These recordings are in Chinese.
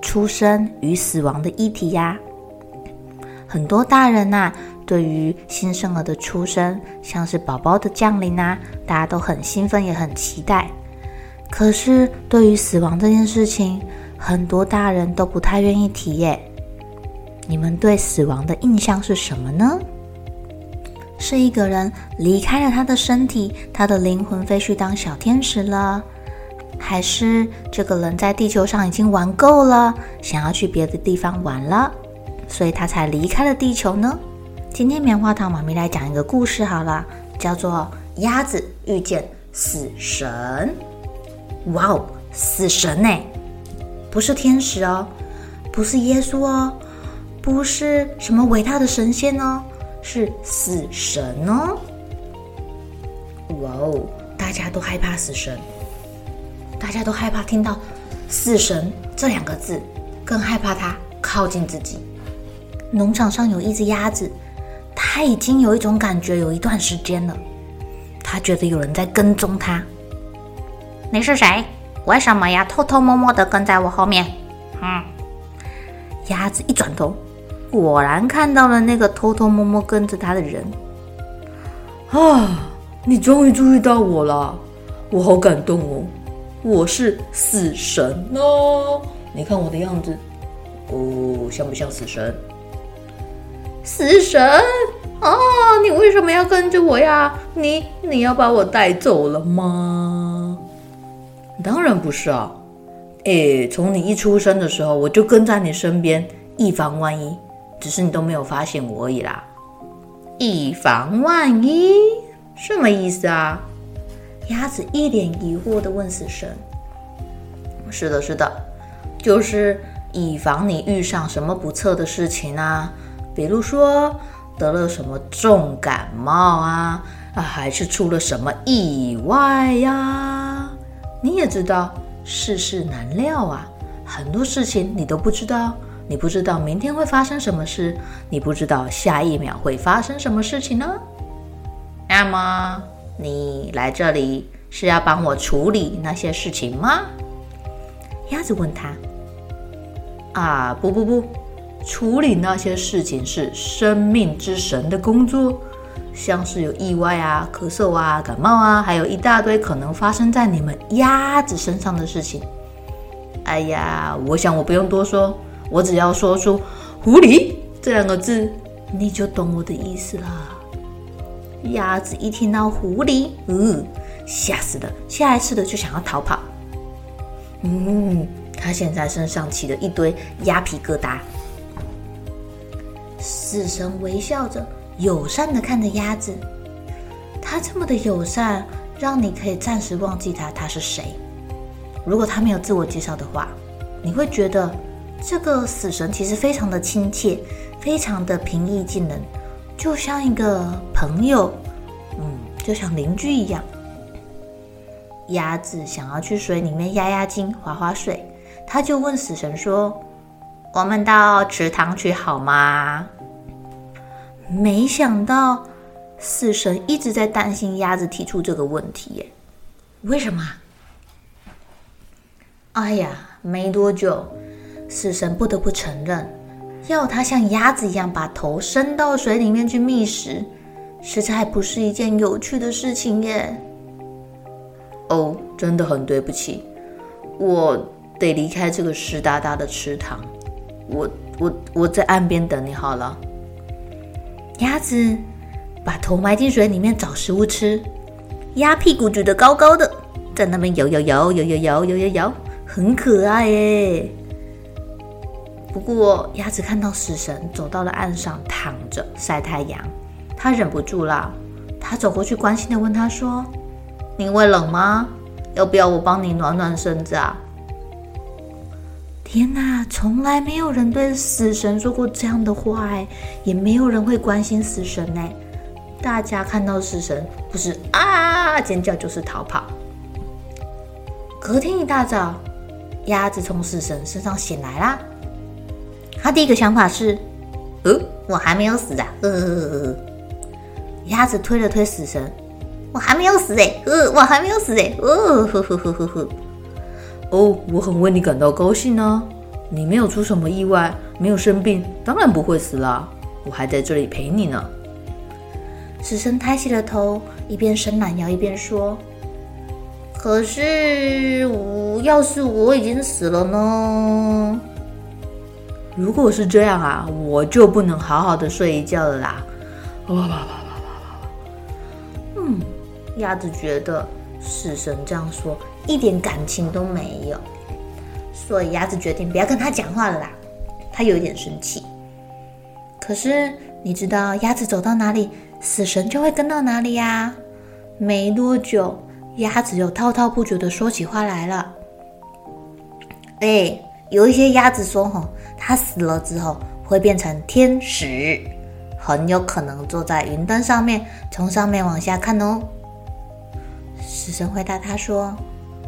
出生与死亡的议题呀？很多大人呐，对于新生儿的出生，像是宝宝的降临呐，大家都很兴奋，也很期待。可是对于死亡这件事情，很多大人都不太愿意提耶。你们对死亡的印象是什么呢？是一个人离开了他的身体，他的灵魂飞去当小天使了，还是这个人在地球上已经玩够了，想要去别的地方玩了，所以他才离开了地球呢？今天棉花糖妈咪来讲一个故事好了，叫做《鸭子遇见死神》。哇哦，死神呢？不是天使哦，不是耶稣哦，不是什么伟大的神仙哦。是死神哦！哇哦，大家都害怕死神，大家都害怕听到“死神”这两个字，更害怕他靠近自己。农场上有一只鸭子，它已经有一种感觉，有一段时间了，它觉得有人在跟踪它。你是谁？为什么要偷偷摸摸的跟在我后面？嗯，鸭子一转头。果然看到了那个偷偷摸摸跟着它的人啊！你终于注意到我了，我好感动哦！我是死神哦！你看我的样子，哦，像不像死神？死神啊！你为什么要跟着我呀？你你要把我带走了吗？当然不是啊！诶，从你一出生的时候，我就跟在你身边，以防万一。只是你都没有发现我而已啦，以防万一，什么意思啊？鸭子一脸疑惑地问死神：“是的，是的，就是以防你遇上什么不测的事情啊，比如说得了什么重感冒啊，啊，还是出了什么意外呀？你也知道世事难料啊，很多事情你都不知道。”你不知道明天会发生什么事，你不知道下一秒会发生什么事情呢？那么你来这里是要帮我处理那些事情吗？鸭子问他。啊，不不不，处理那些事情是生命之神的工作，像是有意外啊、咳嗽啊、感冒啊，还有一大堆可能发生在你们鸭子身上的事情。哎呀，我想我不用多说。我只要说出“狐狸”这两个字，你就懂我的意思了。鸭子一听到“狐狸”，嗯，吓死了，下意识的就想要逃跑。嗯，他现在身上起了一堆鸭皮疙瘩。死神微笑着，友善的看着鸭子。他这么的友善，让你可以暂时忘记他他是谁。如果他没有自我介绍的话，你会觉得。这个死神其实非常的亲切，非常的平易近人，就像一个朋友，嗯，就像邻居一样。鸭子想要去水里面压压惊、划划水，他就问死神说：“我们到池塘去好吗？”没想到死神一直在担心鸭子提出这个问题耶，为什么？哎呀，没多久。死神不得不承认，要它像鸭子一样把头伸到水里面去觅食，实在不是一件有趣的事情耶。哦，真的很对不起，我得离开这个湿哒哒的池塘，我我我在岸边等你好了。鸭子把头埋进水里面找食物吃，鸭屁股举得高高的，在那边摇摇摇摇摇摇摇摇摇，很可爱耶。不过鸭子看到死神走到了岸上躺着晒太阳，它忍不住了，它走过去关心地问他说：“你会冷吗？要不要我帮你暖暖身子啊？”天哪，从来没有人对死神说过这样的话哎，也没有人会关心死神哎。大家看到死神，不是啊尖叫，就是逃跑。隔天一大早，鸭子从死神身上醒来啦。他第一个想法是：呃，我还没有死啊。呃，呃，鸭子推了推死神，我还没有死哎，呃，我还没有死哎，呃，呵呵呵呵呵。哦，我很为你感到高兴呢。你没有出什么意外，没有生病，当然不会死啦。我还在这里陪你呢。死神抬起了头，一边伸懒腰一边说：“可是我要是我已经死了呢？如果是这样啊，我就不能好好的睡一觉了啦。”哇哇哇哇哇哇！嗯，鸭子觉得死神这样说。一点感情都没有，所以鸭子决定不要跟他讲话了啦。他有一点生气。可是你知道鸭子走到哪里，死神就会跟到哪里呀？没多久，鸭子又滔滔不绝的说起话来了。哎，有一些鸭子说，吼，它死了之后会变成天使，很有可能坐在云端上面，从上面往下看哦。死神回答他说。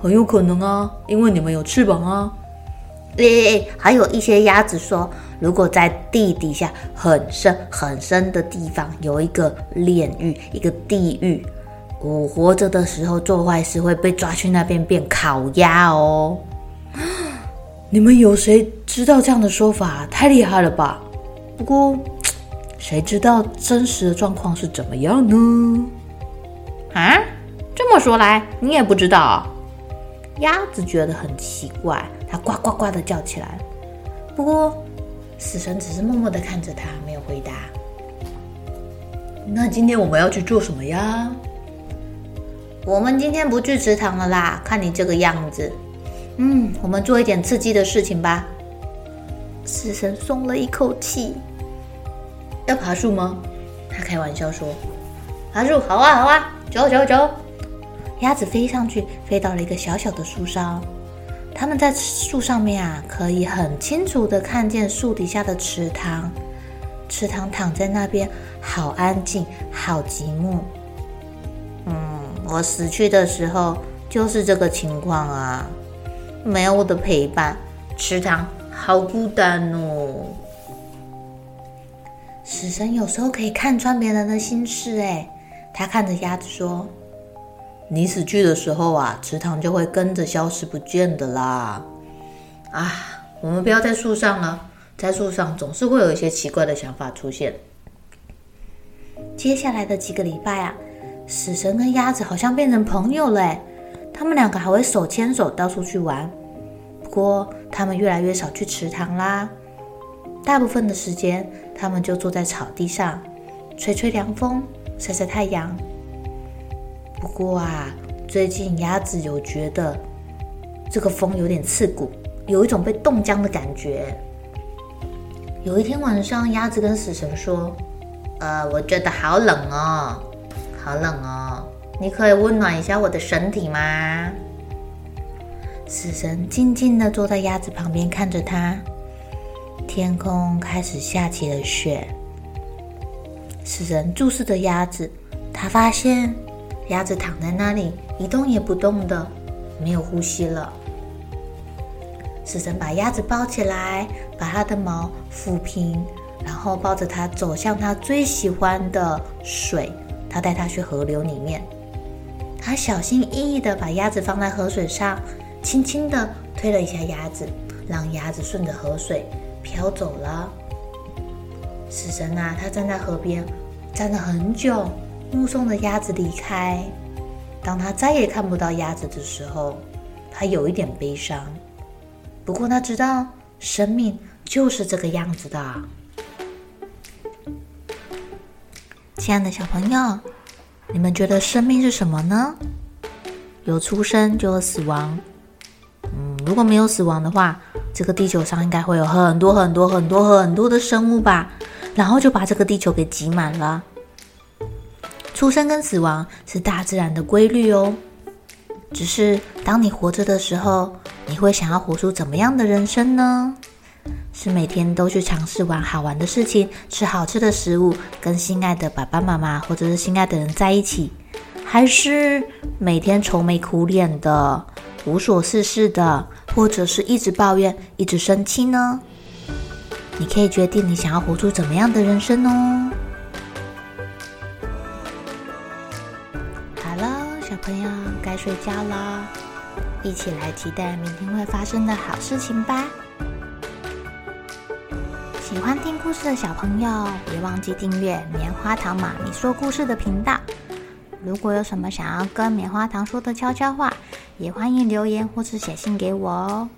很有可能啊，因为你们有翅膀啊。诶，还有一些鸭子说，如果在地底下很深很深的地方有一个炼狱，一个地狱，我活着的时候做坏事会被抓去那边变烤鸭哦。你们有谁知道这样的说法？太厉害了吧！不过，谁知道真实的状况是怎么样呢？啊，这么说来，你也不知道。鸭子觉得很奇怪，它呱呱呱的叫起来。不过，死神只是默默的看着它，没有回答。那今天我们要去做什么呀？我们今天不去池塘了啦，看你这个样子。嗯，我们做一点刺激的事情吧。死神松了一口气。要爬树吗？他开玩笑说。爬树，好啊，好啊，走走走。鸭子飞上去，飞到了一个小小的树梢。他们在树上面啊，可以很清楚地看见树底下的池塘。池塘躺在那边，好安静，好寂寞。嗯，我死去的时候就是这个情况啊，没有我的陪伴，池塘好孤单哦。死神有时候可以看穿别人的心事，哎，他看着鸭子说。你死去的时候啊，池塘就会跟着消失不见的啦。啊，我们不要在树上了，在树上总是会有一些奇怪的想法出现。接下来的几个礼拜啊，死神跟鸭子好像变成朋友了，他们两个还会手牵手到处去玩。不过，他们越来越少去池塘啦，大部分的时间，他们就坐在草地上，吹吹凉风，晒晒太阳。不过啊，最近鸭子有觉得这个风有点刺骨，有一种被冻僵的感觉。有一天晚上，鸭子跟死神说：“呃，我觉得好冷哦，好冷哦，你可以温暖一下我的身体吗？”死神静静地坐在鸭子旁边看着它。天空开始下起了雪。死神注视着鸭子，他发现。鸭子躺在那里一动也不动的，没有呼吸了。死神把鸭子抱起来，把它的毛抚平，然后抱着它走向他最喜欢的水。他带它去河流里面。他小心翼翼地把鸭子放在河水上，轻轻地推了一下鸭子，让鸭子顺着河水飘走了。死神啊，他站在河边，站了很久。目送着鸭子离开，当他再也看不到鸭子的时候，他有一点悲伤。不过他知道生命就是这个样子的。亲爱的小朋友，你们觉得生命是什么呢？有出生就有死亡。如果没有死亡的话，这个地球上应该会有很多很多很多很多的生物吧？然后就把这个地球给挤满了。出生跟死亡是大自然的规律哦。只是当你活着的时候，你会想要活出怎么样的人生呢？是每天都去尝试玩好玩的事情，吃好吃的食物，跟心爱的爸爸妈妈或者是心爱的人在一起，还是每天愁眉苦脸的，无所事事的，或者是一直抱怨、一直生气呢？你可以决定你想要活出怎么样的人生哦。好了，小朋友该睡觉了，一起来期待明天会发生的好事情吧。喜欢听故事的小朋友，别忘记订阅棉花糖妈咪说故事的频道。如果有什么想要跟棉花糖说的悄悄话，也欢迎留言或是写信给我哦。